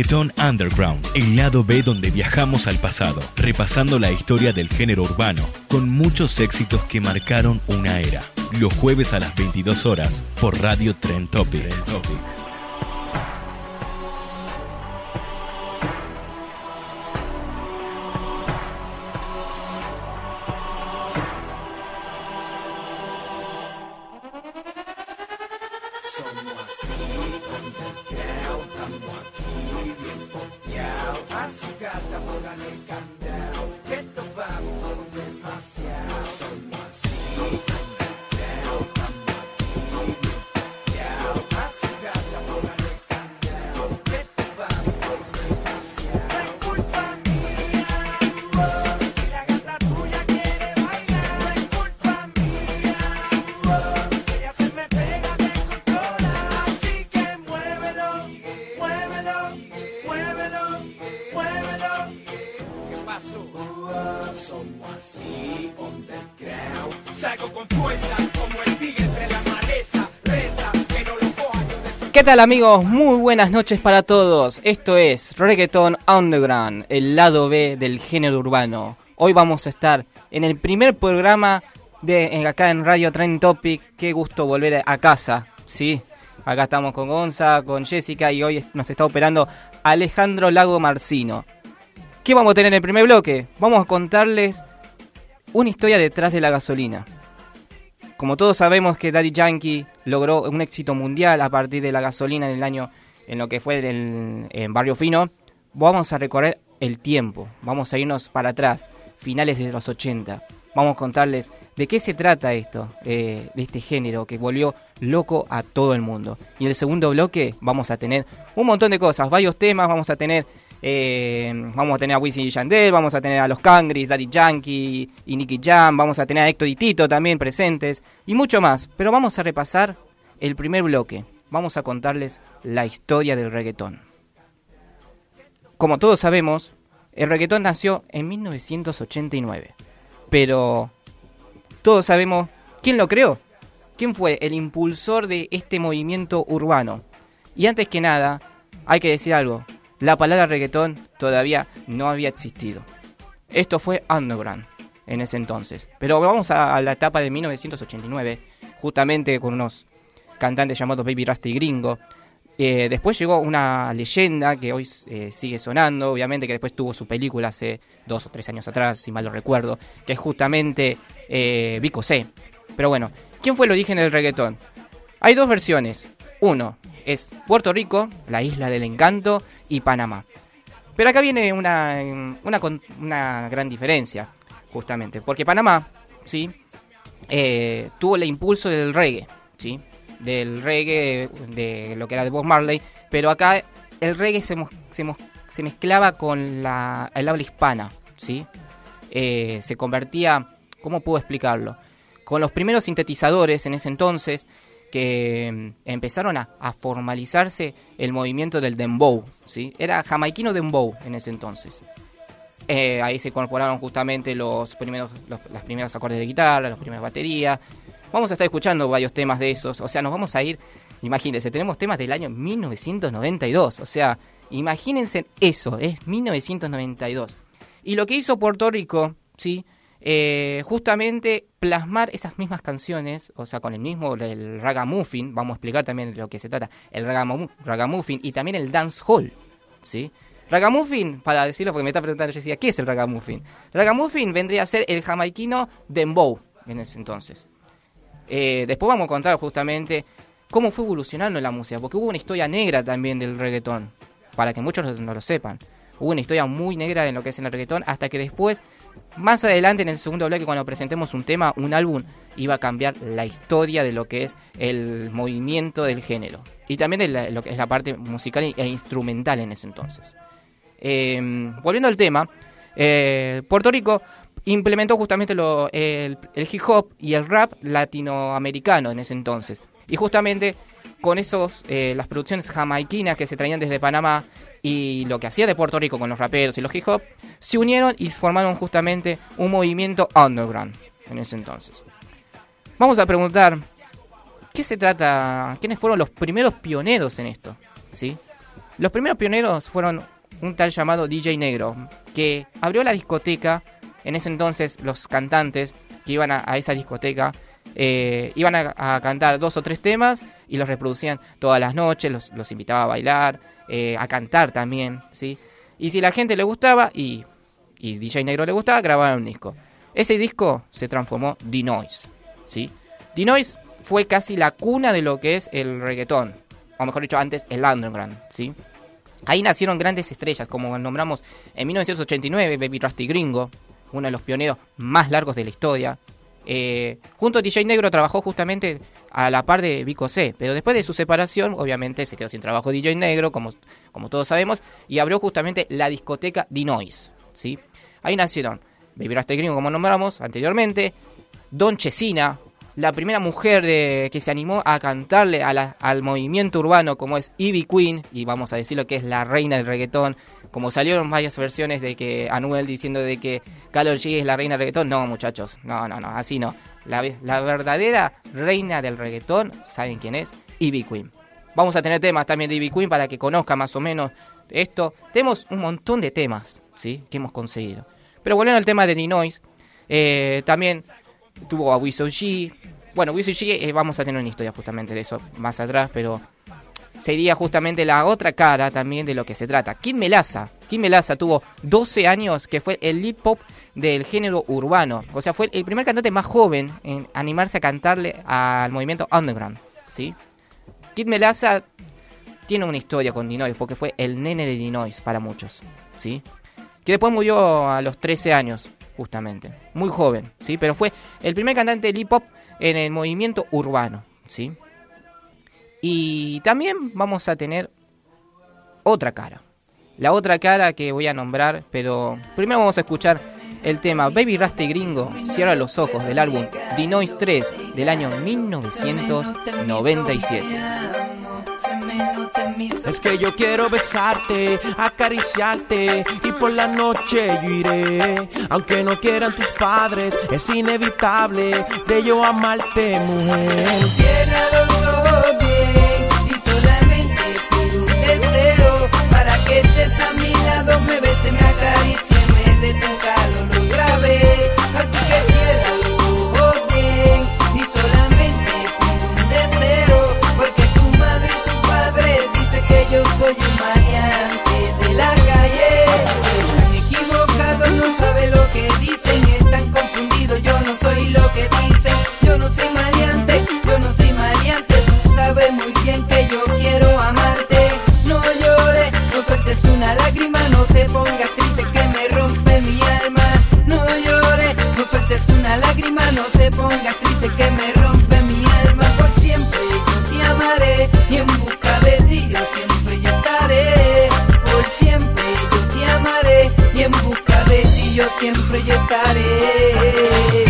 Reggaeton Underground, el lado B donde viajamos al pasado, repasando la historia del género urbano, con muchos éxitos que marcaron una era. Los jueves a las 22 horas por Radio Trend Topic. ¿Qué tal amigos? Muy buenas noches para todos. Esto es Reggaeton Underground, el lado B del género urbano. Hoy vamos a estar en el primer programa de acá en Radio Trend Topic. Qué gusto volver a casa, ¿sí? Acá estamos con Gonza, con Jessica y hoy nos está operando Alejandro Lago Marcino. ¿Qué vamos a tener en el primer bloque? Vamos a contarles una historia detrás de la gasolina. Como todos sabemos que Daddy Yankee logró un éxito mundial a partir de la gasolina en el año en lo que fue el, en Barrio Fino, vamos a recorrer el tiempo, vamos a irnos para atrás, finales de los 80. Vamos a contarles de qué se trata esto, eh, de este género que volvió loco a todo el mundo. Y en el segundo bloque vamos a tener un montón de cosas, varios temas, vamos a tener eh, vamos a tener a Wisin y Yandel, vamos a tener a los Cangris, Daddy Yankee y Nicky Jam, vamos a tener a Héctor y Tito también presentes y mucho más. Pero vamos a repasar el primer bloque. Vamos a contarles la historia del reggaetón. Como todos sabemos, el reggaetón nació en 1989. Pero todos sabemos quién lo creó. ¿Quién fue el impulsor de este movimiento urbano? Y antes que nada, hay que decir algo la palabra reggaetón todavía no había existido. Esto fue underground en ese entonces. Pero vamos a, la etapa de 1989, justamente con unos cantantes llamados Baby Rasta y Gringo. Eh, después llegó una leyenda que hoy eh, sigue sonando, obviamente que después tuvo su película hace dos o tres años atrás, si mal lo recuerdo, que es justamente eh, Vico C. Pero bueno, ¿quién fue el origen del reggaetón? Hay dos versiones. Uno es Puerto Rico, la isla del encanto, y Panamá. Pero acá viene una, una, una gran diferencia, justamente, porque Panamá, ¿sí? Eh, tuvo el impulso del reggae, ¿sí? Del reggae, de lo que era de Bob Marley, pero acá el reggae se, se, mezclaba con la, el habla hispana, ¿sí? Eh, se convertía, ¿cómo puedo explicarlo? Con los primeros sintetizadores en ese entonces, que mm, empezaron a, formalizarse el movimiento del dembow, ¿sí? Era jamaiquino dembow en ese entonces. Eh, ahí se incorporaron justamente los primeros, los, primeros acordes de guitarra, las primeras baterías. Vamos a estar escuchando varios temas de esos, o sea, nos vamos a ir, imagínense, tenemos temas del año 1992, o sea, imagínense eso, es 1992. Y lo que hizo Puerto Rico, ¿sí? Eh, justamente plasmar esas mismas canciones, o sea, con el mismo el ragamuffin, vamos a explicar también de lo que se trata, el ragamuffin y también el dance hall, ¿sí? Ragamuffin, para decirlo porque me está preguntando Jessica, ¿qué es el ragamuffin? Ragamuffin vendría a ser el jamaiquino dembow en ese entonces. Eh, después vamos a contar justamente cómo fue evolucionando la música, porque hubo una historia negra también del reggaetón, para que muchos no lo sepan. Hubo una historia muy negra en lo que es el reggaetón, hasta que después, más adelante en el segundo bloque, cuando presentemos un tema, un álbum, iba a cambiar la historia de lo que es el movimiento del género. Y también de lo que es la parte musical e instrumental en ese entonces. Em, volviendo al tema, eh, Puerto Rico implementó justamente lo, el, hip hop y el rap latinoamericano en ese entonces. Y justamente con esos, eh, las producciones jamaiquinas que se traían desde Panamá y lo que hacía de Puerto Rico con los raperos y los hip hop, se unieron y formaron justamente un movimiento underground en ese entonces. Vamos a preguntar, ¿qué se trata? ¿Quiénes fueron los primeros pioneros en esto? ¿Sí? Los primeros pioneros fueron un tal llamado DJ Negro, que abrió la discoteca. En ese entonces los cantantes que iban a, esa discoteca eh, iban a, cantar dos o tres temas y los reproducían todas las noches, los, invitaba a bailar, eh, a cantar también, ¿sí? Y si la gente le gustaba y, y DJ Negro le gustaba, grababan un disco. Ese disco se transformó The Noise, ¿sí? The Noise fue casi la cuna de lo que es el reggaetón, o mejor dicho, antes el underground, ¿sí? Ahí nacieron grandes estrellas, como nombramos en 1989, Baby Rusty Gringo, uno de los pioneros más largos de la historia. Eh, junto a DJ Negro trabajó justamente a la par de Vico C, pero después de su separación, obviamente se quedó sin trabajo DJ Negro, como, como todos sabemos, y abrió justamente la discoteca Dinois. ¿sí? Ahí nacieron Baby Rusty Gringo, como nombramos anteriormente, Don Chesina, la primera mujer de, que se animó a cantarle al movimiento urbano como es Ivy Queen, y vamos a decirlo que es la reina del reggaetón, como salieron varias versiones de que Anuel diciendo de que Karol G es la reina del reggaetón, no muchachos, no, no, no, así no. La, verdadera reina del reggaetón, ¿saben quién es? Ivy Queen. Vamos a tener temas también de Ivy Queen para que conozca más o menos esto. Tenemos un montón de temas, ¿sí? Que hemos conseguido. Pero volviendo al tema de Ninois, eh, también tuvo a Wiso G. Bueno, Wiso G eh, vamos a tener una historia justamente de eso más atrás, pero sería justamente la otra cara también de lo que se trata. Kim Melaza. Kim Melaza tuvo 12 años, que fue el hip hop del género urbano. O sea, fue el primer cantante más joven en animarse a cantarle al movimiento underground. ¿sí? Kid Melaza tiene una historia con Dinois, porque fue el nene de Dinois para muchos. ¿sí? Que después murió a los 13 años justamente. Muy joven, ¿sí? Pero fue el primer cantante de hip hop en el movimiento urbano, ¿sí? Y también vamos a tener otra cara. La otra cara que voy a nombrar, pero primero vamos a escuchar el tema Baby Rasty Gringo, Cierra los ojos del álbum The Noise 3 del año 1997. Es que yo quiero besarte, acariciarte y por la noche yo iré. Aunque no quieran tus padres, es inevitable de yo amarte, mujer. Estés a mi lado, me beses, me acaricie, me dé tu calor otra vez. Así que cierra los ojos bien y solamente pido un deseo porque tu madre y tu padre dicen que yo soy un maleante de la calle. Están equivocados, no saben lo que dicen, están confundidos, yo no soy lo que dicen, yo no soy maleante, te pongas triste que me rompe mi alma. No llores, no sueltes una lágrima, no te pongas triste que me rompe mi alma. Por siempre yo te amaré y en busca de ti yo siempre yo estaré. Por siempre yo te amaré y en busca de ti yo siempre yo estaré.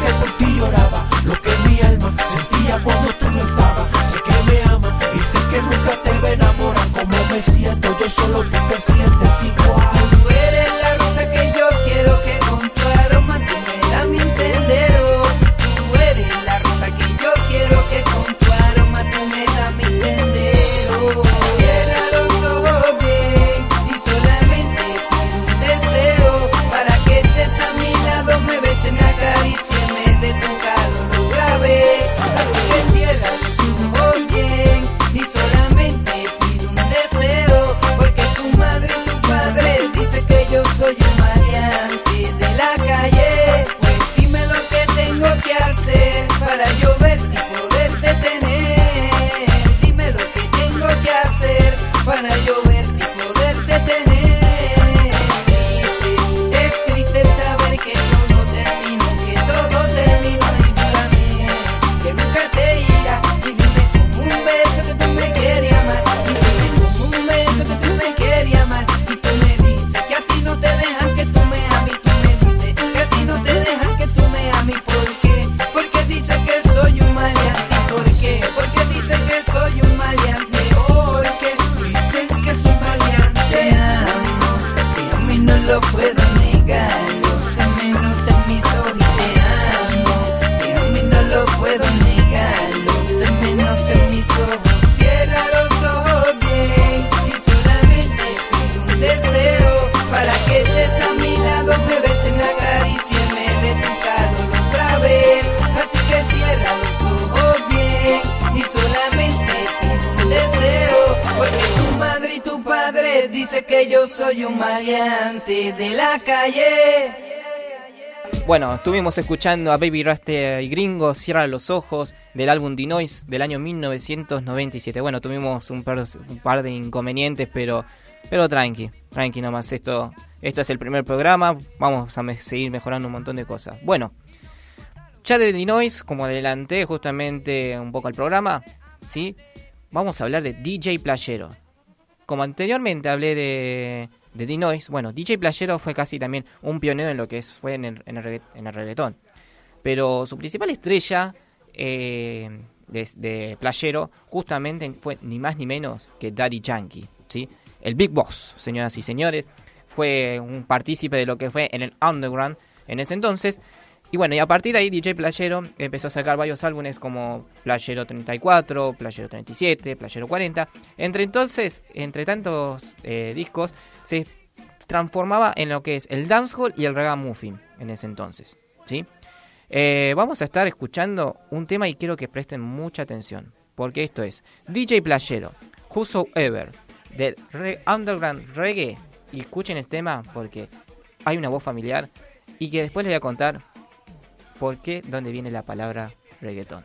que por ti llorar. dice que yo soy un maleante de la calle. Bueno, estuvimos escuchando a Baby Rasta y Gringo, Cierra los Ojos, del álbum Dinois del año 1997. Bueno, tuvimos un par, de inconvenientes, pero, pero tranqui, tranqui nomás. Esto, esto es el primer programa, vamos a seguir mejorando un montón de cosas. Bueno, ya de Dinois, como adelanté justamente un poco al programa, ¿sí? Vamos a hablar de DJ Playero. Como anteriormente hablé de, de D-Noise, bueno, DJ Playero fue casi también un pionero en lo que es, fue en el, en el, reggaetón. Pero su principal estrella eh, de, Playero justamente fue ni más ni menos que Daddy Yankee, ¿sí? El Big Boss, señoras y señores, fue un partícipe de lo que fue en el underground en ese entonces, y bueno, y a partir de ahí DJ Playero empezó a sacar varios álbumes como Playero 34, Playero 37, Playero 40. Entre entonces, entre tantos eh, discos, se transformaba en lo que es el dancehall y el ragamuffin en ese entonces, ¿sí? Eh, vamos a estar escuchando un tema y quiero que presten mucha atención, porque esto es DJ Playero, Whosoever, del Underground Reggae. Y escuchen este tema porque hay una voz familiar y que después les voy a contar por qué, dónde viene la palabra reggaetón.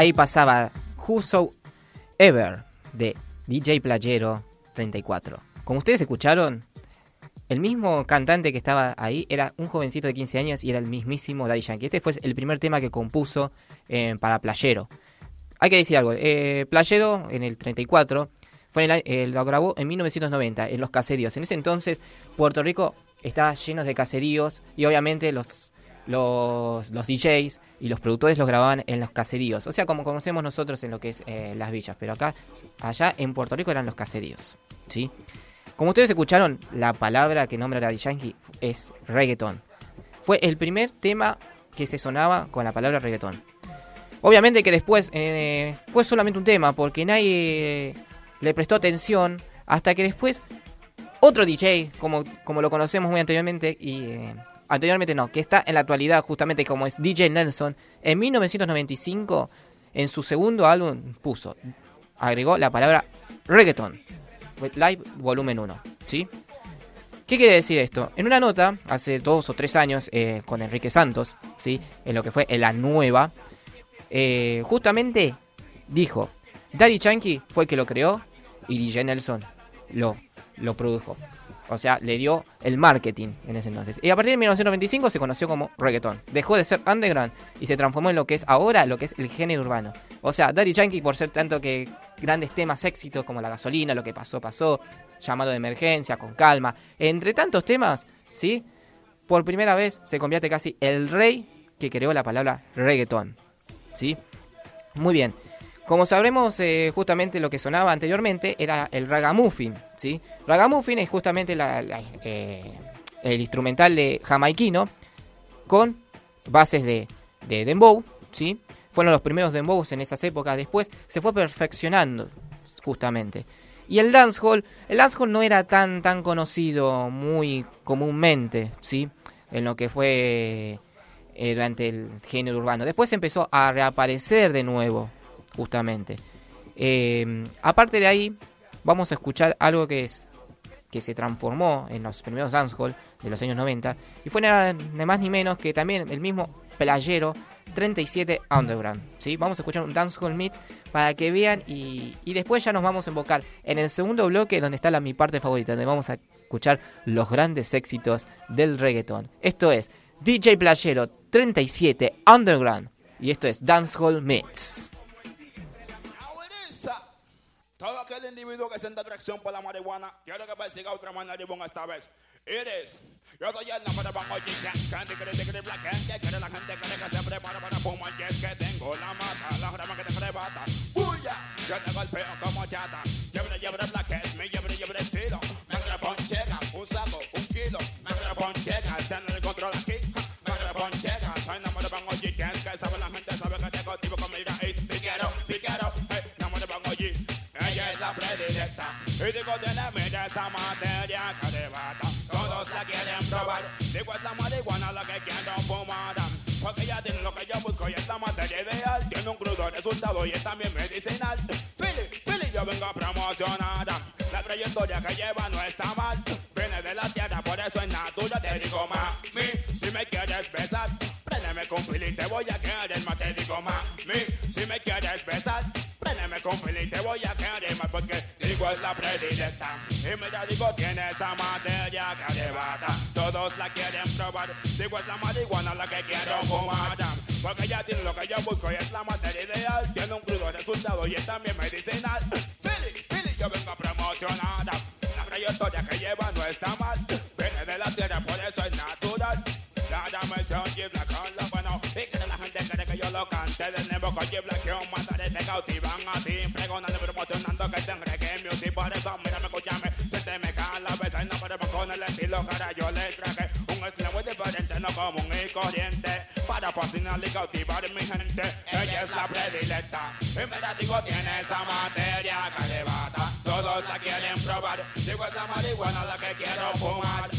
Ahí pasaba Who Ever de DJ Playero 34. Como ustedes escucharon, el mismo cantante que estaba ahí era un jovencito de 15 años y era el mismísimo Daddy Yankee. Este fue el primer tema que compuso eh, para Playero. Hay que decir algo, eh, Playero en el 34 fue en el- eh, lo grabó en 1990 en los caseríos. En ese entonces Puerto Rico estaba lleno de caseríos y obviamente los, los, los DJs y los productores los grababan en los caseríos. O sea, como conocemos nosotros en lo que es eh, las villas. Pero acá, allá en Puerto Rico eran los caseríos. ¿sí? Como ustedes escucharon, la palabra que nombra Daddy Yankee es reggaeton. Fue el primer tema que se sonaba con la palabra reggaeton. Obviamente que después eh, fue solamente un tema porque nadie le prestó atención hasta que después otro DJ, como, como lo conocemos muy anteriormente, y eh, anteriormente no, que está en la actualidad justamente como es DJ Nelson, en 1995, en su segundo álbum puso, agregó la palabra reggaeton, Live Volumen 1, ¿sí? ¿Qué quiere decir esto? En una nota, hace dos o tres años, eh, con Enrique Santos, ¿sí? En lo que fue en la nueva, eh, justamente dijo, Daddy Yankee fue el que lo creó y DJ Nelson lo, lo produjo. O sea, le dio el marketing en ese entonces. Y a partir de 1995 se conoció como reggaeton. Dejó de ser underground y se transformó en lo que es ahora, lo que es el género urbano. O sea, Daddy Yankee, por ser tanto que grandes temas éxitos como La gasolina, Lo que pasó, pasó, Llamado de emergencia, Con calma, entre tantos temas, ¿sí? Por primera vez se convierte casi el rey que creó la palabra reggaeton. ¿Sí? Muy bien. Como sabremos, eh, justamente lo que sonaba anteriormente era el ragamuffin, ¿sí? Ragamuffin es justamente eh, el instrumental de jamaiquino con bases de, de dembow, ¿sí? Fueron los primeros dembows en esas épocas, después se fue perfeccionando, justamente. Y el dancehall, el dancehall no era tan, tan conocido muy comúnmente, ¿sí? En lo que fue eh, durante el género urbano. Después empezó a reaparecer de nuevo, justamente. Eh, aparte de ahí, vamos a escuchar algo que es que se transformó en los primeros dancehall de los años 90 y fue nada ni más ni menos que también el mismo playero 37 Underground. ¿sí? Vamos a escuchar un dancehall mix para que vean y, y después ya nos vamos a enfocar en el segundo bloque donde está la, mi parte favorita, donde vamos a escuchar los grandes éxitos del reggaeton. Esto es DJ Playero 37 Underground y esto es Dancehall Mix. Todo aquel individuo que sienta atracción por la marihuana, quiero que persiga otra manera y ponga esta vez. It is. Yo soy el nombre de Bango G-Cans, Candy, Candy, Candy, Black que quiere la gente que se prepara para fumar, y es que tengo la mata, la rama que te arrebata. ¡Bulla! Yo te golpeo como chata, llebre, llebre, Black Hand, me llebre, llebre estilo. Me ponchega, un saco, un kilo. Me ponchega, tener el control aquí. Y digo tiene mira esa materia que arrebata. Todos la quieren probar. Digo es la marihuana la que quiero fumar Porque ella tiene lo que yo busco y es la materia ideal. Tiene un crudo resultado y es también medicinal. Philly, Philly, yo vengo a promocionar. La trayectoria que lleva no está mal. Viene de la tierra, por eso es natural. Te digo mami, si me quieres besar Préndeme con Philly, te voy a querer más Te digo mami, si me quieres besar es la predilecta. Y mira digo tiene esa materia que arrebata. Todos la quieren probar. Digo es la marihuana la que quiero fumar. Porque ella tiene lo que yo busco y es la materia ideal. Tiene un crudo resultado y es también medicinal. Philly, Philly, yo vengo a promocionar. La trayectoria que lleva no está mal. Viene de la tierra, por eso es natural. La dimensión y black con lo bueno. Y que la gente quiere que yo lo cante De nuevo con G Black Yo mandaré te cautivan así Pregonando y promocionando que tengo music Por eso mírame, escúchame. Siénteme cada vez Ay, no podemos con el estilo cara Yo le traje. Un estilo muy diferente No común y corriente. Para fascinar y cautivar mi gente. Ella es la predilecta. Y mira, digo, tiene esa materia que arrebata. Todos la quieren probar. Digo, es la marihuana la que quiero fumar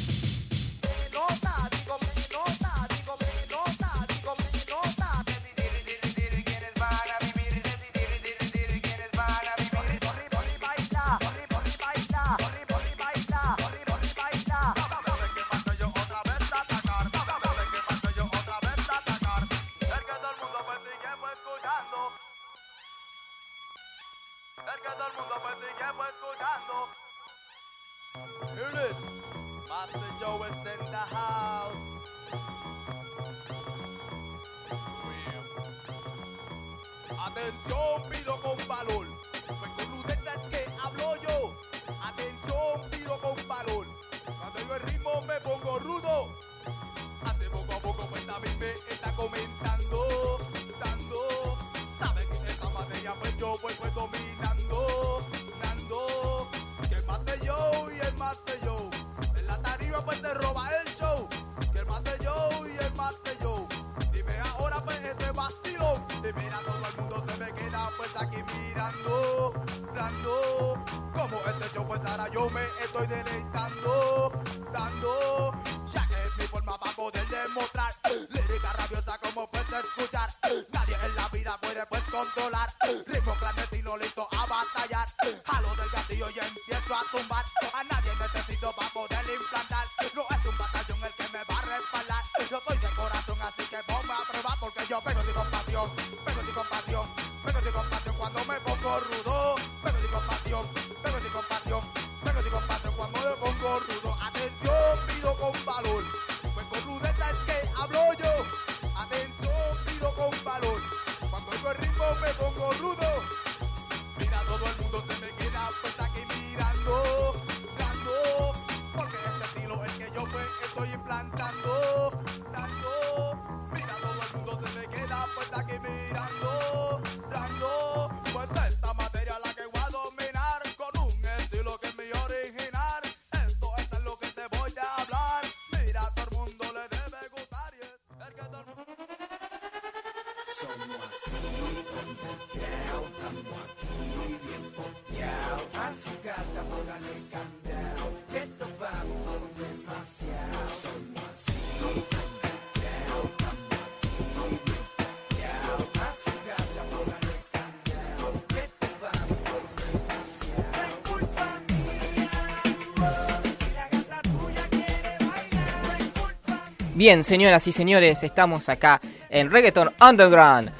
Bien, señoras y señores, estamos acá en Reggaeton Underground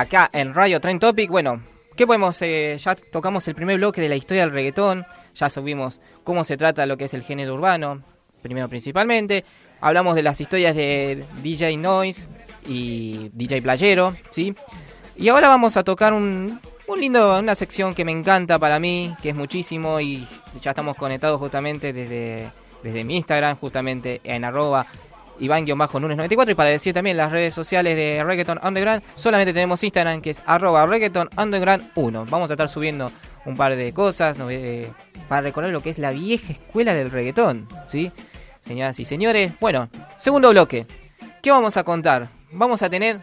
acá en Radio Trend Topic. Bueno, ¿qué podemos? eh, ya tocamos el primer bloque de la historia del reggaetón, ya subimos cómo se trata lo que es el género urbano, primero principalmente. Hablamos de las historias de DJ Noise y DJ Playero, ¿sí? Y ahora vamos a tocar un, un lindo, una sección que me encanta para mí, que es muchísimo y ya estamos conectados justamente desde, desde mi Instagram, justamente en arroba Iván-Nunes94 y para decir también las redes sociales de Reggaeton Underground, solamente tenemos Instagram que es arroba Reggaeton Underground 1. Vamos a estar subiendo un par de cosas eh, para recordar lo que es la vieja escuela del reggaetón, ¿sí? Señoras y señores, bueno, segundo bloque. ¿Qué vamos a contar? Vamos a tener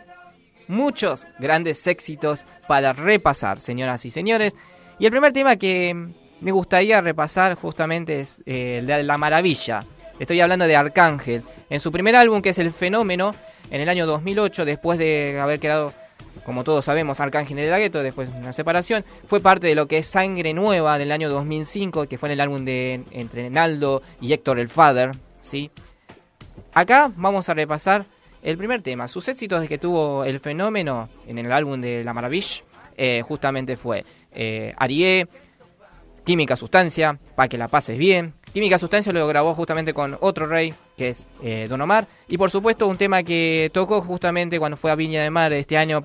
muchos grandes éxitos para repasar, señoras y señores. Y el primer tema que me gustaría repasar justamente es eh, el de La Maravilla. Estoy hablando de Arcángel. En su primer álbum, que es El Fenómeno, en el año 2008, después de haber quedado, como todos sabemos, Arcángel de la Gueto, después de una separación, fue parte de lo que es Sangre Nueva del año 2005, que fue en el álbum de entre Naldo y Héctor el Father, ¿sí? Acá vamos a repasar el primer tema. Sus éxitos que tuvo El Fenómeno en el álbum de La Maravilla, eh, justamente fue eh, Arié, Química Sustancia, para que la pases bien. Química Sustancia lo grabó justamente con otro rey, que es eh, Don Omar. Y por supuesto un tema que tocó justamente cuando fue a Viña de Mar este año,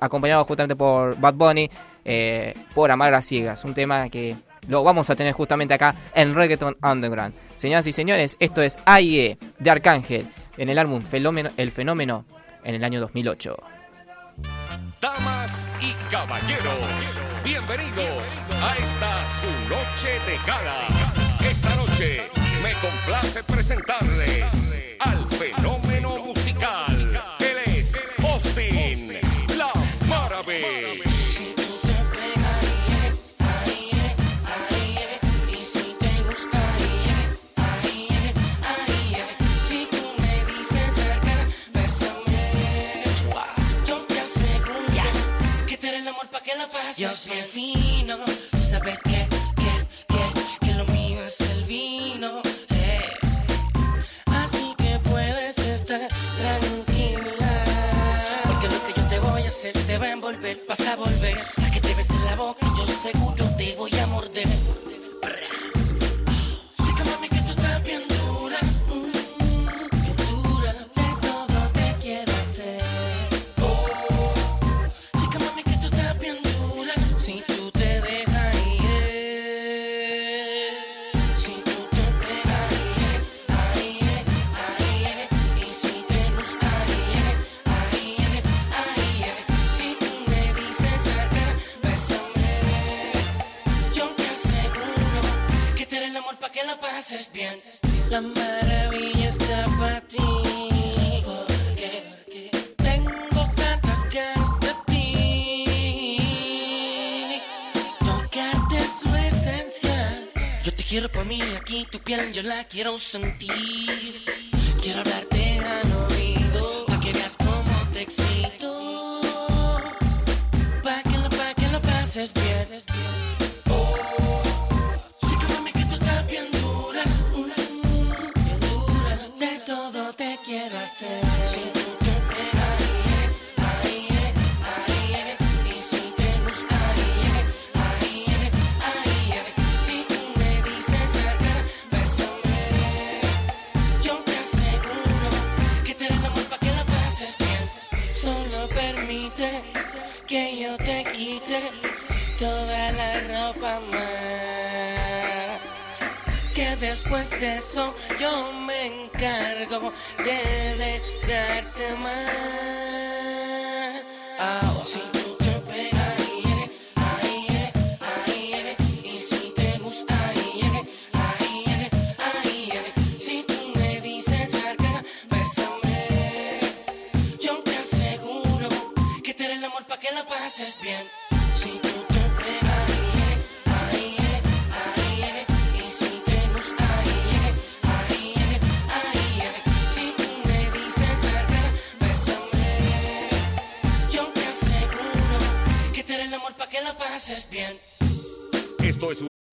acompañado justamente por Bad Bunny, eh, por Amar a Ciegas. Un tema que lo vamos a tener justamente acá en Reggaeton Underground. Señoras y señores, esto es AIE de Arcángel en el álbum El Fenómeno en el año 2008. Damas y caballeros, bienvenidos a esta su noche de gala. Noche me complace presentarles al fenómeno musical. Él es Austin, la Maravilla. Y si te gusta, ay, ay, hacer te va a envolver, vas a volver tu piel yo la quiero sentir. Quiero hablarte después de eso yo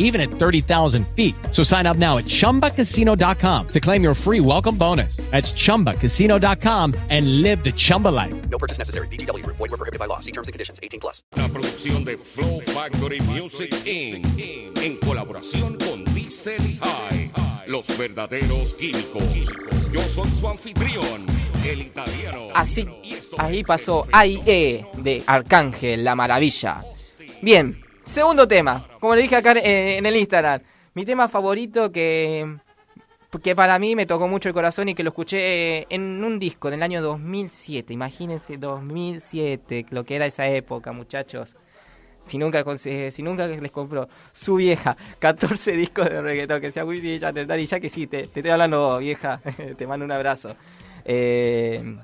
even at 30,000 feet. So sign up now at ChumbaCasino.com to claim your free welcome bonus. That's ChumbaCasino.com and live the Chumba life. No purchase necessary. VGW Group. Void were prohibited by law. See terms and conditions. 18 plus. La producción de Flow Factory Music Inc. En colaboración con Diesel High. Los verdaderos químicos. Yo soy su anfitrión, el italiano. Así, ahí pasó AIE de Arcángel, la maravilla. Bien, segundo tema. Como le dije acá eh, en el Instagram, mi tema favorito que, que para mí me tocó mucho el corazón y que lo escuché eh, en un disco en el año 2007. Imagínense, 2007, lo que era esa época, muchachos. Si nunca, conse- si nunca les compró su vieja 14 discos de reggaetón, que sea Wisin y ya que sí, te, te estoy hablando, vieja, te mando un abrazo. Eh,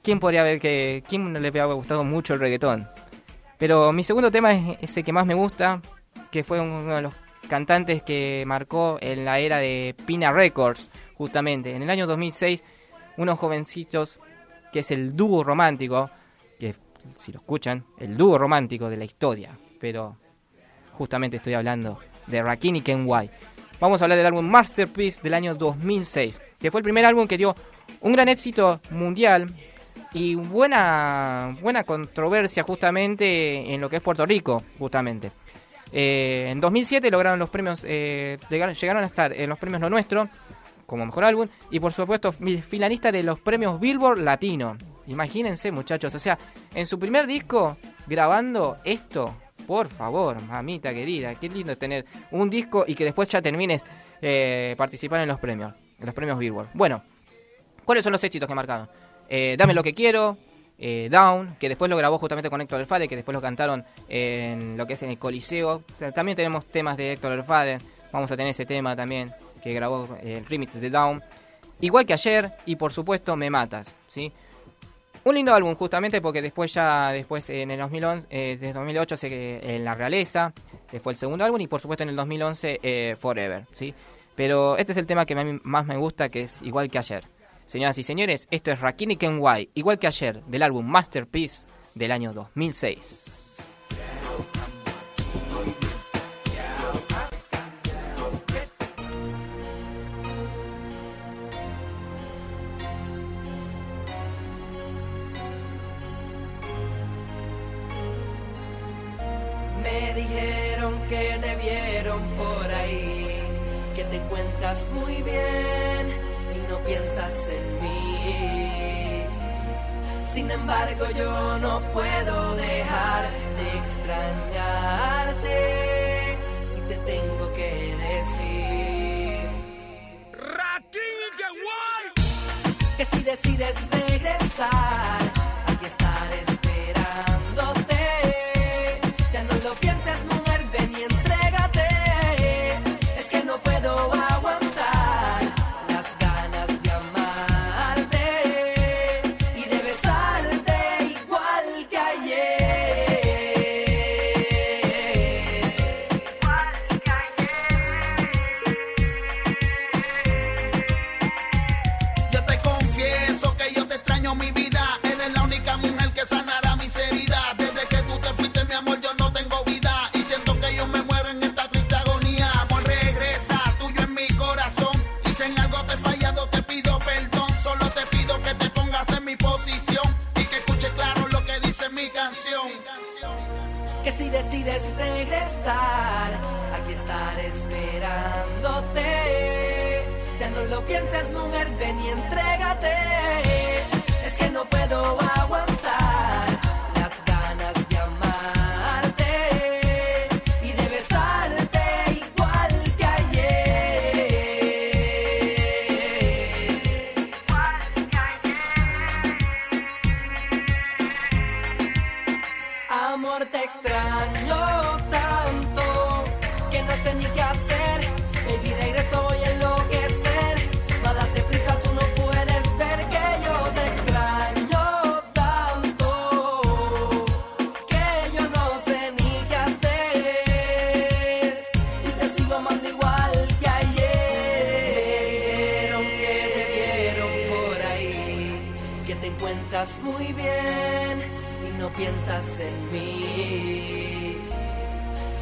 ¿Quién podría haber que, quién le había gustado mucho el reggaetón? Pero mi segundo tema es ese que más me gusta, que fue uno de los cantantes que marcó en la era de Pina Records, justamente. En el año 2006, unos jovencitos, que es el dúo romántico, que si lo escuchan, el dúo romántico de la historia. Pero justamente estoy hablando de Rakim y Ken White. Vamos a hablar del álbum Masterpiece del año 2006, que fue el primer álbum que dio un gran éxito mundial y buena, buena controversia justamente en lo que es Puerto Rico, justamente. Eh, en 2007 lograron los premios, eh, llegaron, a estar en los premios Lo Nuestro como mejor álbum y por supuesto fi- finalista de los premios Billboard Latino. Imagínense muchachos, o sea, en su primer disco grabando esto, por favor, mamita querida, qué lindo tener un disco y que después ya termines eh, participar en los premios, en los premios Billboard. Bueno, ¿cuáles son los éxitos que marcaron? Eh, Dame lo que quiero, eh, Down, que después lo grabó justamente con Héctor El Fader, que después lo cantaron en lo que es en el Coliseo. También tenemos temas de Héctor El Fader, vamos a tener ese tema también, que grabó eh, el remix de Down. Igual que ayer, y por supuesto Me Matas, ¿sí? Un lindo álbum justamente porque después ya, después en el 2011, eh, desde 2008 se, en La Realeza, que fue el segundo álbum, y por supuesto en el 2011 eh, Forever, ¿sí? Pero este es el tema que más me gusta, que es Igual que ayer. Señoras y señores, esto es Rakim y Ken White, igual que ayer, del álbum Masterpiece del año 2006. Me dijeron que te vieron por ahí, que te encuentras muy bien no piensas en mí. Sin embargo, yo no puedo dejar de extrañarte y te tengo que decir que si decides regresar,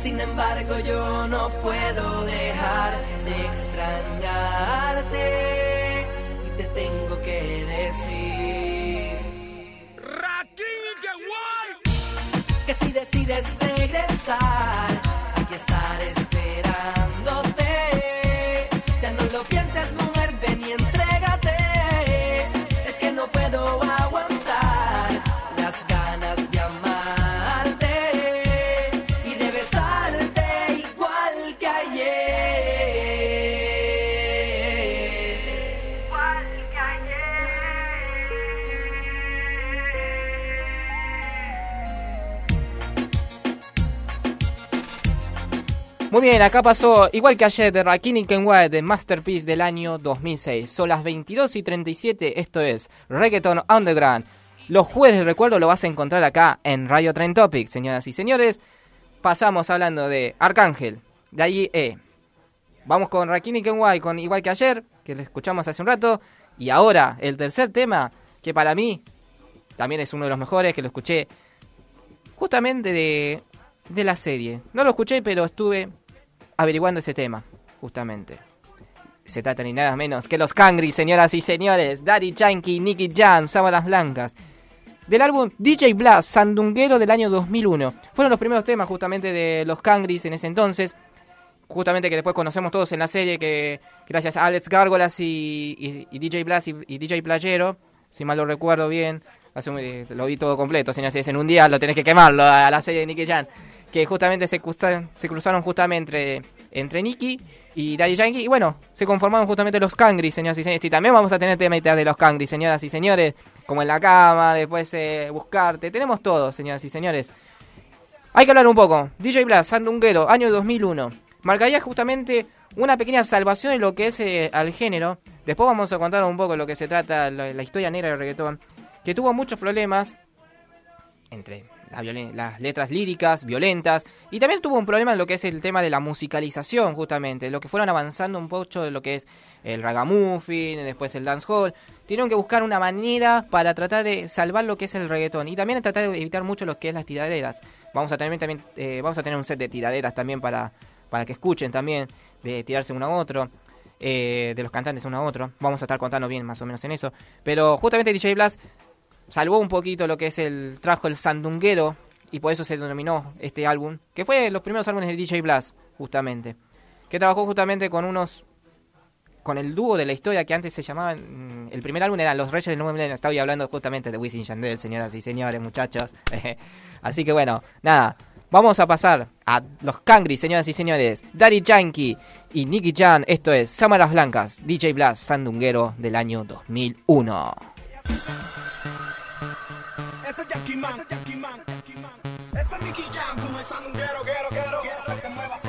Sin embargo, yo no puedo dejar de extrañarte y te tengo que decir Muy bien, acá pasó, igual que ayer, de Rakini Kenway, de Masterpiece del año 2006. Son las 22 y 37, esto es Reggaeton Underground. Los jueves, recuerdo, lo vas a encontrar acá en Radio Trend Topic, señoras y señores. Pasamos hablando de Arcángel, de ahí E. Vamos con Rakini Kenway, con igual que ayer, que lo escuchamos hace un rato. Y ahora, el tercer tema, que para mí también es uno de los mejores, que lo escuché justamente de la serie. No lo escuché, pero estuve averiguando ese tema, justamente. Se trata ni nada menos que los Cangri, señoras y señores. Daddy Yankee, Nicky Jam, Sábanas Blancas. Del álbum DJ Blast, Sandunguero del año 2001. Fueron los primeros temas justamente de los Cangris en ese entonces. Justamente que después conocemos todos en la serie que gracias a Alex Gárgolas y, DJ Blast y, DJ Playero, si mal lo recuerdo bien, hace un- eh, lo vi todo completo, señores, en un día lo tenés que quemarlo a la serie de Nicky Jam. Que justamente se, cruza- se cruzaron justamente entre, entre Nicky y Daddy Yankee. Y bueno, se conformaron justamente los Cangris, señoras y señores. Y también vamos a tener temitas de los Cangris, señoras y señores. Como en la cama, después eh, buscarte. Tenemos todo, señoras y señores. Hay que hablar un poco. DJ Blast, Sandunguero, año 2001. Marcaría justamente una pequeña salvación en lo que es eh, al género. Después vamos a contar un poco lo que se trata, la, la historia negra del reggaetón. Que tuvo muchos problemas entre las letras líricas, violentas. Y también tuvo un problema en lo que es el tema de la musicalización, justamente. Lo que fueron avanzando un poco de lo que es el ragamuffin, después el dancehall. Tuvieron que buscar una manera para tratar de salvar lo que es el reggaetón. Y también tratar de evitar mucho lo que es las tiraderas. Vamos a tener también eh, vamos a tener un set de tiraderas también para, para que escuchen también, de tirarse uno a otro. eh, de los cantantes uno a otro. Vamos a estar contando bien más o menos en eso. Pero justamente DJ Blast salvó un poquito lo que es el trajo el sandunguero y por eso se denominó este álbum, que fue los primeros álbumes de DJ Blast, justamente, que trabajó justamente con unos con el dúo de la historia que antes se llamaban el primer álbum era Los Reyes del Nuevo Milenio, estaba hablando justamente de Wisin Yandel, señoras y señores, muchachos. Así que bueno, nada, vamos a pasar a los Cangri, señoras y señores, Daddy Yankee y Nicky Jan, esto es Sámaras Blancas, DJ Blast Sandunguero del año 2001. Ese es Jackie Man, ese es Jackie Man, ese es Nicky Jam, sandunguero, quiero, quiero, quiero que te muevas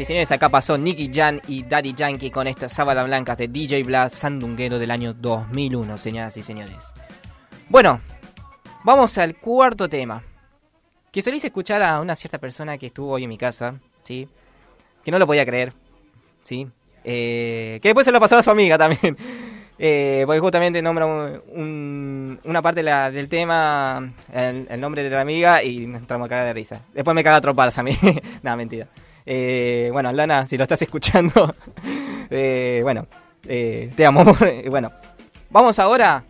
y señores, acá pasó Nicky Jan y Daddy Yankee con estas sábanas blancas de DJ Blas Sandunguero del año 2001, señoras y señores. Bueno, vamos al cuarto tema. Que solís escuchar a una cierta persona que estuvo hoy en mi casa, ¿sí? Que no lo podía creer, ¿sí? Eh, que después se lo pasó a su amiga también. Eh, porque justamente nombra un- un- una parte del tema, el, nombre de la amiga y nos entramos a cagar de risa. Después me caga a a mí. Nada, mentira. Eh, bueno, Lana, si lo estás escuchando, eh, bueno, eh, te amo. bueno, vamos ahora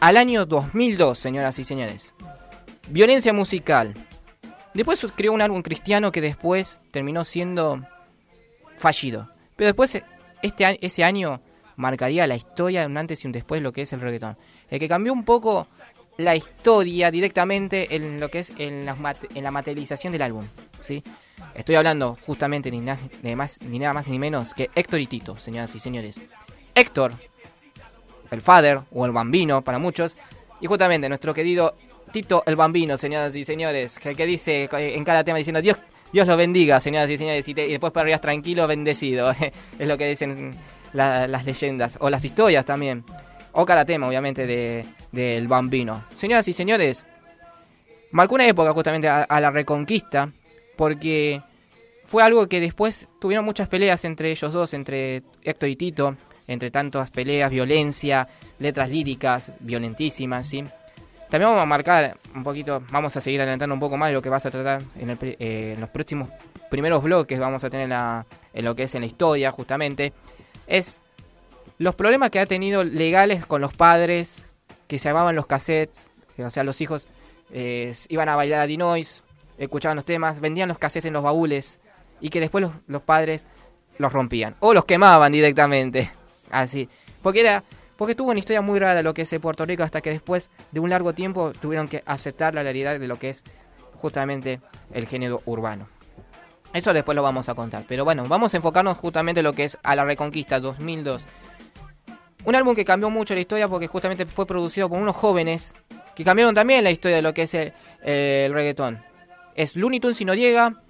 al año 2002, señoras y señores. Violencia musical. Después creó un álbum cristiano que después terminó siendo fallido. Pero después, este, ese año marcaría la historia de un antes y un después de lo que es el reggaetón. El que cambió un poco la historia directamente en lo que es en en la materialización del álbum. ¿sí? Estoy hablando justamente ni, de más, ni nada más ni menos que Héctor y Tito, señoras y señores. Héctor, el father o el bambino para muchos, y justamente nuestro querido Tito el bambino, señoras y señores, que, que dice eh, en cada tema diciendo Dios, Dios lo bendiga, señoras y señores, y, después tranquilo, bendecido. es lo que dicen la- las leyendas o las historias también. O cada tema, obviamente, de del bambino. Señoras y señores, marcó una época justamente a la reconquista, porque fue algo que después tuvieron muchas peleas entre ellos dos, entre Héctor y Tito, entre tantas peleas, violencia, letras líricas violentísimas, ¿sí? También vamos a marcar un poquito, vamos a seguir adelantando un poco más lo que vas a tratar en, el eh, en los próximos primeros bloques, vamos a tener la- en lo que es en la historia, justamente, es los problemas que ha tenido legales con los padres que se llamaban los cassettes, o sea, los hijos eh, iban a bailar a Dinois, escuchaban los temas, vendían los cassettes en los baúles y que después los, padres los rompían o los quemaban directamente, así, porque era porque tuvo una historia muy rara lo que es Puerto Rico hasta que después de un largo tiempo tuvieron que aceptar la realidad de lo que es justamente el género urbano. Eso después lo vamos a contar. Pero bueno, vamos a enfocarnos justamente en lo que es a la Reconquista 2002. Un álbum que cambió mucho la historia porque justamente fue producido por unos jóvenes que cambiaron también la historia de lo que es el, el reggaetón. Es Looney Tunes y Noriega,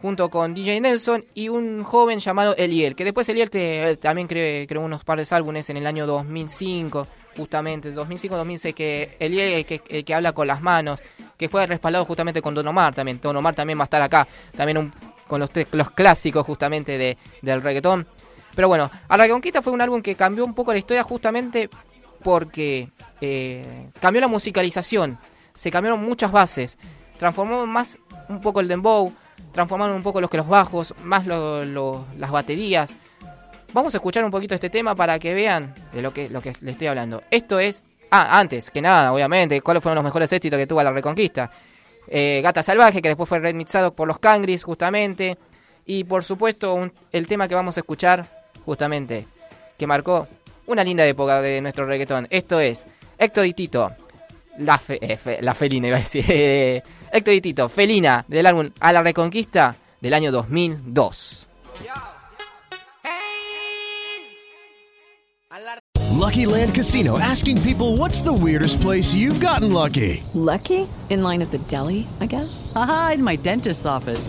junto con DJ Nelson y un joven llamado Eliel, que después Eliel él también creó, creó unos pares de álbumes en el año 2005, justamente, 2005-2006, que Eliel el que, el que habla con las manos, que fue respaldado justamente con Don Omar también. Don Omar también va a estar acá, también con los, los clásicos justamente de, del reggaetón. Pero bueno, A la fue un álbum que cambió un poco la historia justamente porque eh, cambió la musicalización, se cambiaron muchas bases, transformó más un poco el dembow, transformaron un poco los que los bajos, más lo- las baterías. Vamos a escuchar un poquito este tema para que vean de lo que, lo que les estoy hablando. Esto es, ah, antes que nada, obviamente, cuáles fueron los mejores éxitos que tuvo la Reconquista. Eh, Gata Salvaje, que después fue remixado por los Cangris, justamente. Y por supuesto, el tema que vamos a escuchar, justamente, que marcó una linda época de nuestro reggaetón. Esto es Héctor y Tito, la, fe- eh, la felina, iba a decir. Héctor y Tito, Felina, del álbum A la Reconquista del año 2002. Lucky Land Casino asking people what's the weirdest place you've gotten lucky? Lucky? In line at the deli, I guess? Aha, in my dentist's office.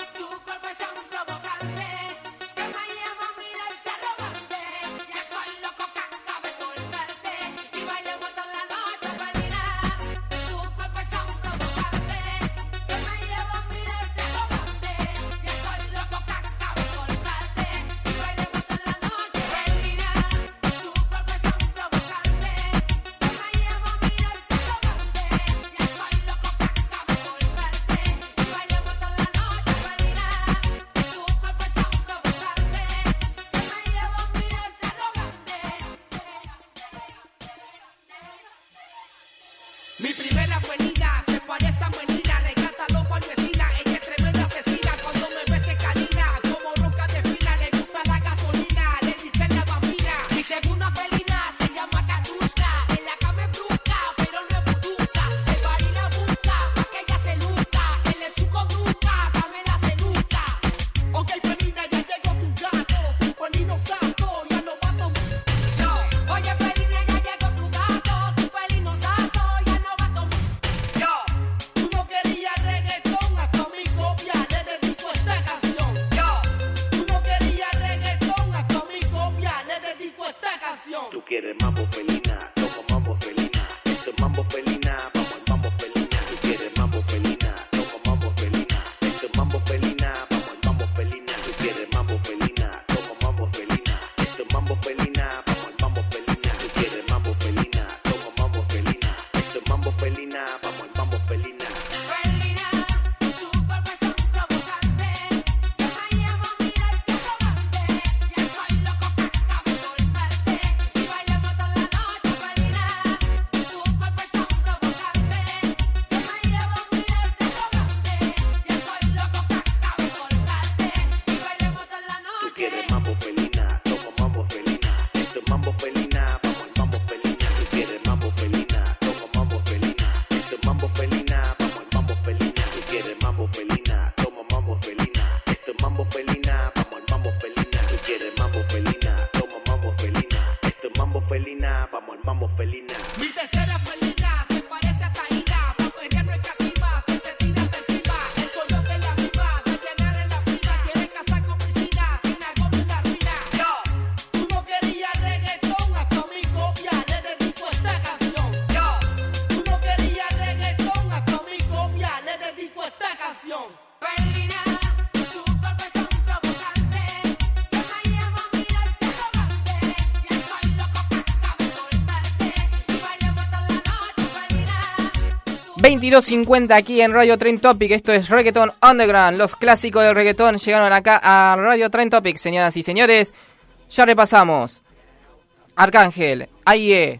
22.50 aquí en Radio Train Topic. Esto es Reggaeton Underground. Los clásicos del reggaeton llegaron acá a Radio Train Topic, señoras y señores. Ya repasamos. Arcángel, AIE.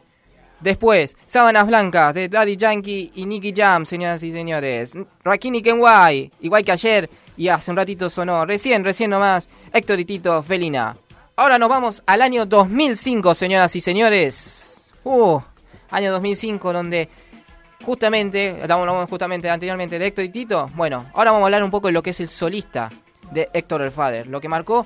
Después, Sábanas Blancas de Daddy Yankee y Nicky Jam, señoras y señores. Rakini Kenway, igual que ayer y hace un ratito sonó. Recién, recién nomás, Héctor y Felina. Ahora nos vamos al año 2005, señoras y señores. Uh, año 2005 donde justamente, estamos hablando justamente anteriormente de Héctor y Tito. Bueno, ahora vamos a hablar un poco de lo que es el solista de Héctor el Father. Lo que marcó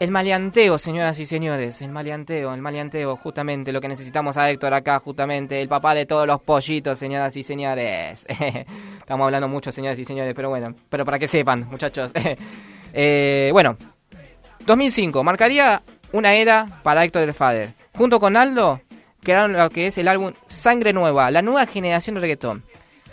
el maleanteo, señoras y señores. El maleanteo, el maleanteo, justamente lo que necesitamos a Héctor acá, justamente. El papá de todos los pollitos, señoras y señores. Estamos hablando mucho, señoras y señores, pero bueno, pero para que sepan, muchachos. Eh, bueno, 2005 marcaría una era para Héctor el Father. Junto con Aldo, crearon lo que es el álbum Sangre Nueva, la nueva generación de reggaetón.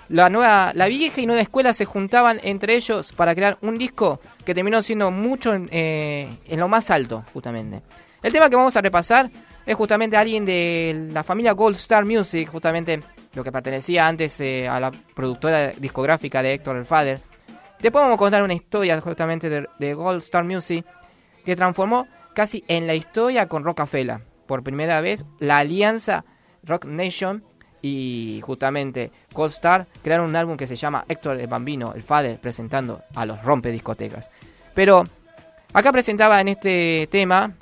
La, nueva, la vieja y nueva escuela se juntaban entre ellos para crear un disco que terminó siendo mucho en, eh, lo más alto, justamente. El tema que vamos a repasar es justamente alguien de la familia Gold Star Music, justamente lo que pertenecía antes eh, a la productora discográfica de Héctor el Father. Después vamos a contar una historia justamente de, de Gold Star Music que transformó casi en la historia con Rockefeller. Por primera vez, la alianza Rock Nation y justamente Gold Star crearon un álbum que se llama Héctor el Bambino, el Father, presentando a los rompe discotecas. Pero acá presentaba en este tema,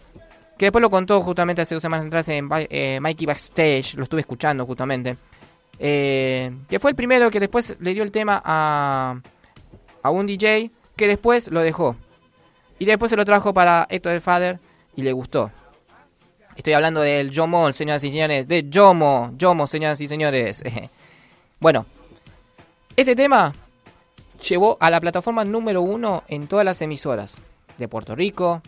que después lo contó justamente hace dos semanas atrás en eh, Mikey Backstage, lo estuve escuchando justamente, eh, que fue el primero que después le dio el tema a, a un DJ que después lo dejó. Y después se lo trajo para Héctor el Father y le gustó. Estoy hablando del Yomo, señoras y señores. De Yomo, Yomo, señoras y señores. bueno, este tema llevó a la plataforma número uno en todas las emisoras de Puerto Rico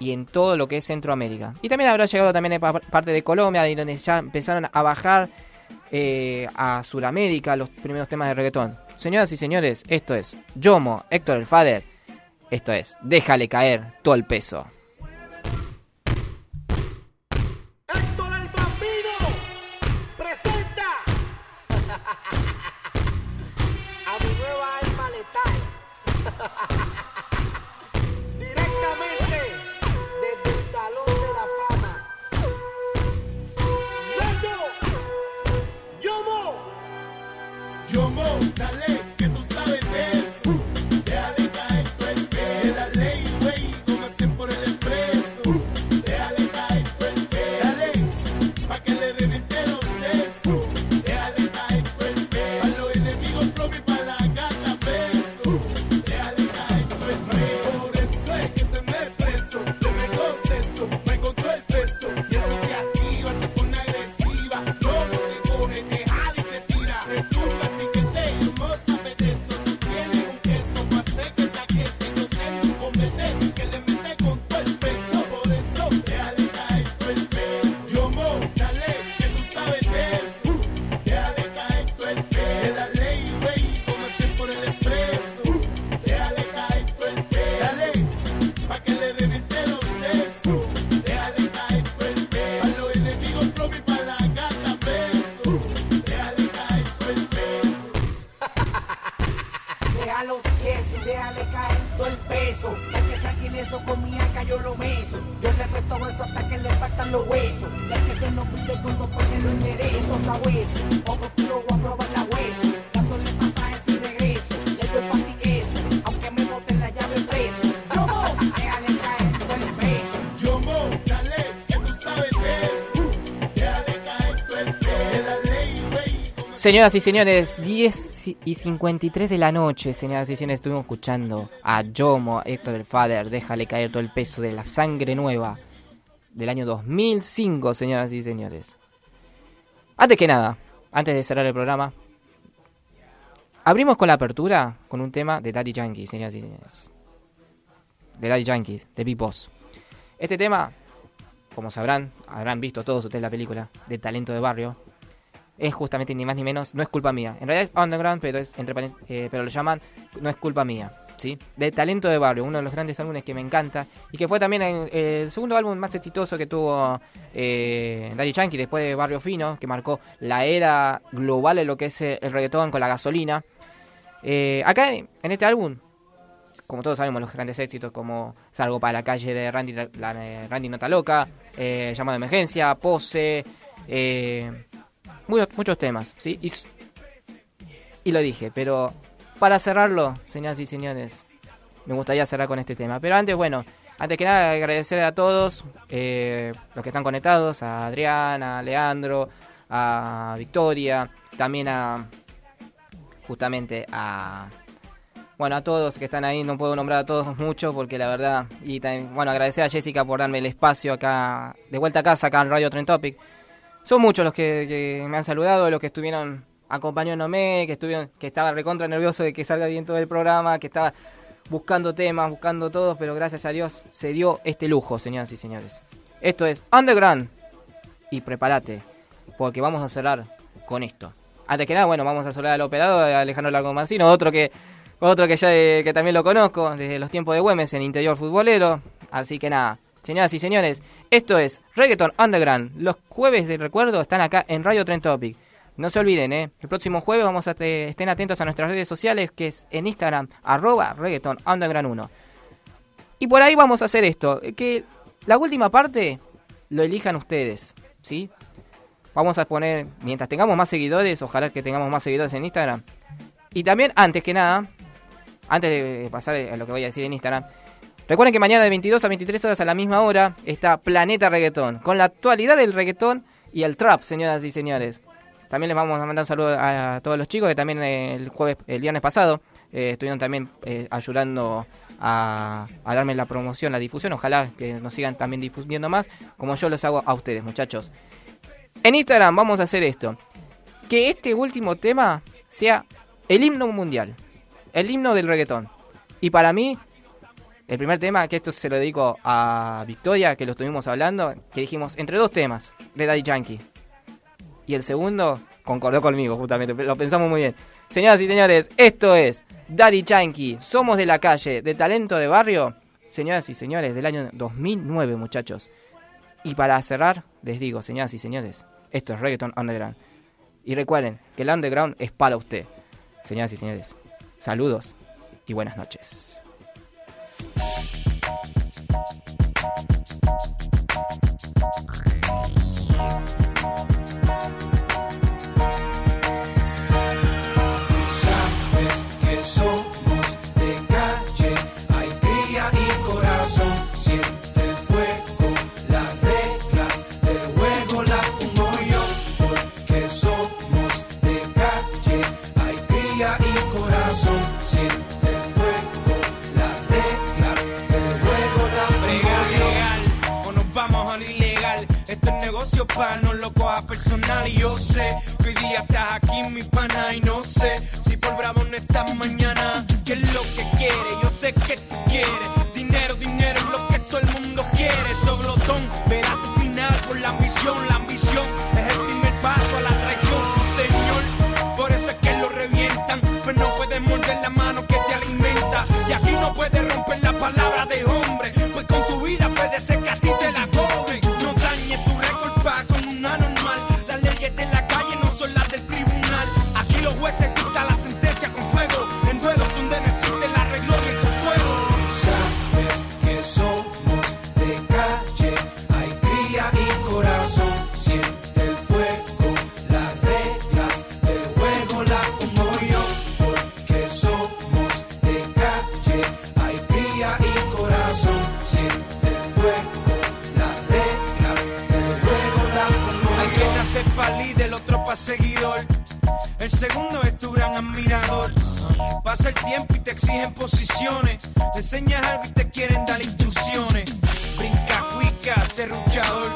y en todo lo que es Centroamérica. Y también habrá llegado también a pa- parte de Colombia, y donde ya empezaron a bajar eh, a Sudamérica los primeros temas de reggaetón. Señoras y señores, esto es Yomo, Héctor el Father. Esto es Déjale caer todo el peso. Señoras y señores, 10 y 53 de la noche, señoras y señores, estuvimos escuchando a Yomo, Héctor el Father, déjale caer todo el peso de la sangre nueva del año 2005, señoras y señores. Antes que nada, antes de cerrar el programa, abrimos con la apertura con un tema de Daddy Yankee, señoras y señores. De Daddy Yankee, de Big Boss. Este tema, como sabrán, habrán visto todos ustedes la película de Talento de Barrio, es justamente ni más ni menos, no es culpa mía. En realidad es underground, pero es entre eh, pero lo llaman no es culpa mía, ¿sí? De Talento de Barrio, uno de los grandes álbumes que me encanta y que fue también el, segundo álbum más exitoso que tuvo eh, Daddy Yankee después de Barrio Fino, que marcó la era global de lo que es eh, el reggaetón con la gasolina. Eh, acá en este álbum, como todos sabemos, los grandes éxitos como Salgo para la calle de Randy, la- eh, Randy Nota Loca, eh, Llamado de Emergencia, Pose, eh, muchos, muchos temas, ¿sí? Y, lo dije, pero para cerrarlo, señoras y señores, me gustaría cerrar con este tema. Pero antes, bueno, antes que nada agradecer a todos eh, los que están conectados, a Adrián, a Leandro, a Victoria, también a justamente a bueno, a todos que están ahí, no puedo nombrar a todos mucho porque la verdad, y también, bueno, agradecer a Jessica por darme el espacio acá, de vuelta a casa, acá en Radio Trend Topic. Son muchos los que, me han saludado, los que estuvieron acompañándome, que estuvieron, que estaba recontra nervioso de que salga bien todo el programa, que estaba buscando temas, buscando todos, pero gracias a Dios se dio este lujo, señoras y señores. Esto es Underground y prepárate, porque vamos a cerrar con esto. Antes que nada, bueno, vamos a saludar al operador, a Alejandro Largo Marcino, otro que otro que ya eh, que también lo conozco desde los tiempos de Güemes en interior futbolero. Así que nada, señoras y señores, esto es Reggaeton Underground. Los jueves de recuerdo están acá en Radio Trend Topic. No se olviden, ¿eh? El próximo jueves vamos a estén atentos a nuestras redes sociales, que es en Instagram, arroba Reggaeton Underground 1. Y por ahí vamos a hacer esto, eh, que la última parte lo elijan ustedes, ¿sí? Vamos a poner, mientras tengamos más seguidores, ojalá que tengamos más seguidores en Instagram. Y también, antes que nada, antes de pasar a lo que voy a decir en Instagram, recuerden que mañana de 22 a 23 horas a la misma hora está Planeta Reggaetón, con la actualidad del reggaetón y el trap, señoras y señores. También les vamos a mandar un saludo a todos los chicos que también eh, el jueves, el viernes pasado, eh, estuvieron también eh, ayudando a, a darme la promoción, la difusión. Ojalá que nos sigan también difundiendo más, como yo los hago a ustedes, muchachos. En Instagram vamos a hacer esto. Que este último tema sea el himno mundial. El himno del reggaetón. Y para mí, el primer tema, que esto se lo dedico a Victoria, que lo estuvimos hablando, que dijimos entre dos temas de Daddy Yankee. Y el segundo concordó conmigo, justamente, lo pensamos muy bien. Señoras y señores, esto es Daddy Yankee, somos de la calle, de talento de barrio. Señoras y señores, del año 2009, muchachos. Y para cerrar, les digo, señoras y señores, esto es Reggaeton Underground. Y recuerden que el Underground es para usted. Señoras y señores, saludos y buenas noches. Sabes no lo coja personal. Y yo sé que hoy día estás aquí, mi pana, y no sé si por bravo no estás mañana. Seguidor. El segundo es tu gran admirador. Pasa el tiempo y te exigen posiciones. Te enseñas algo y te quieren dar instrucciones. Brinca, cuica, serruchador.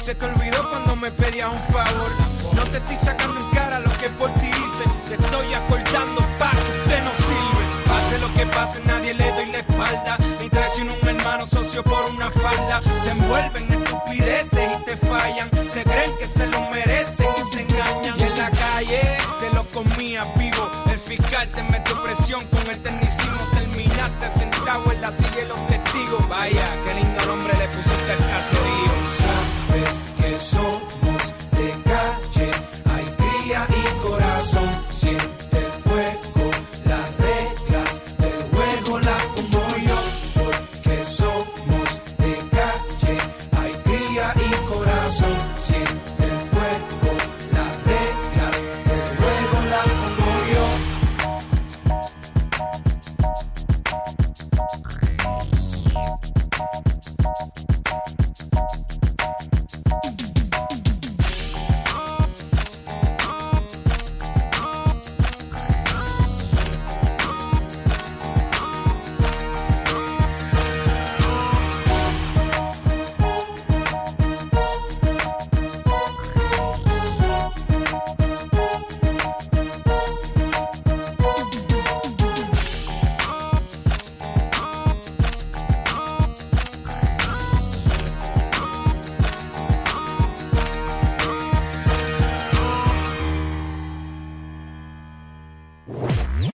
Se te olvidó cuando me pedías un favor. No te estoy sacando en cara lo que por ti hice. Te estoy acordando pa' que usted no sirve. Pase lo que pase, nadie le doy la espalda. Ni traiciono un hermano socio por una falda. Se envuelven en estupideces y te comías vivo. El fiscal te metió presión con este el tecnicismo. Terminaste sentado en la silla de los testigos. Vaya, que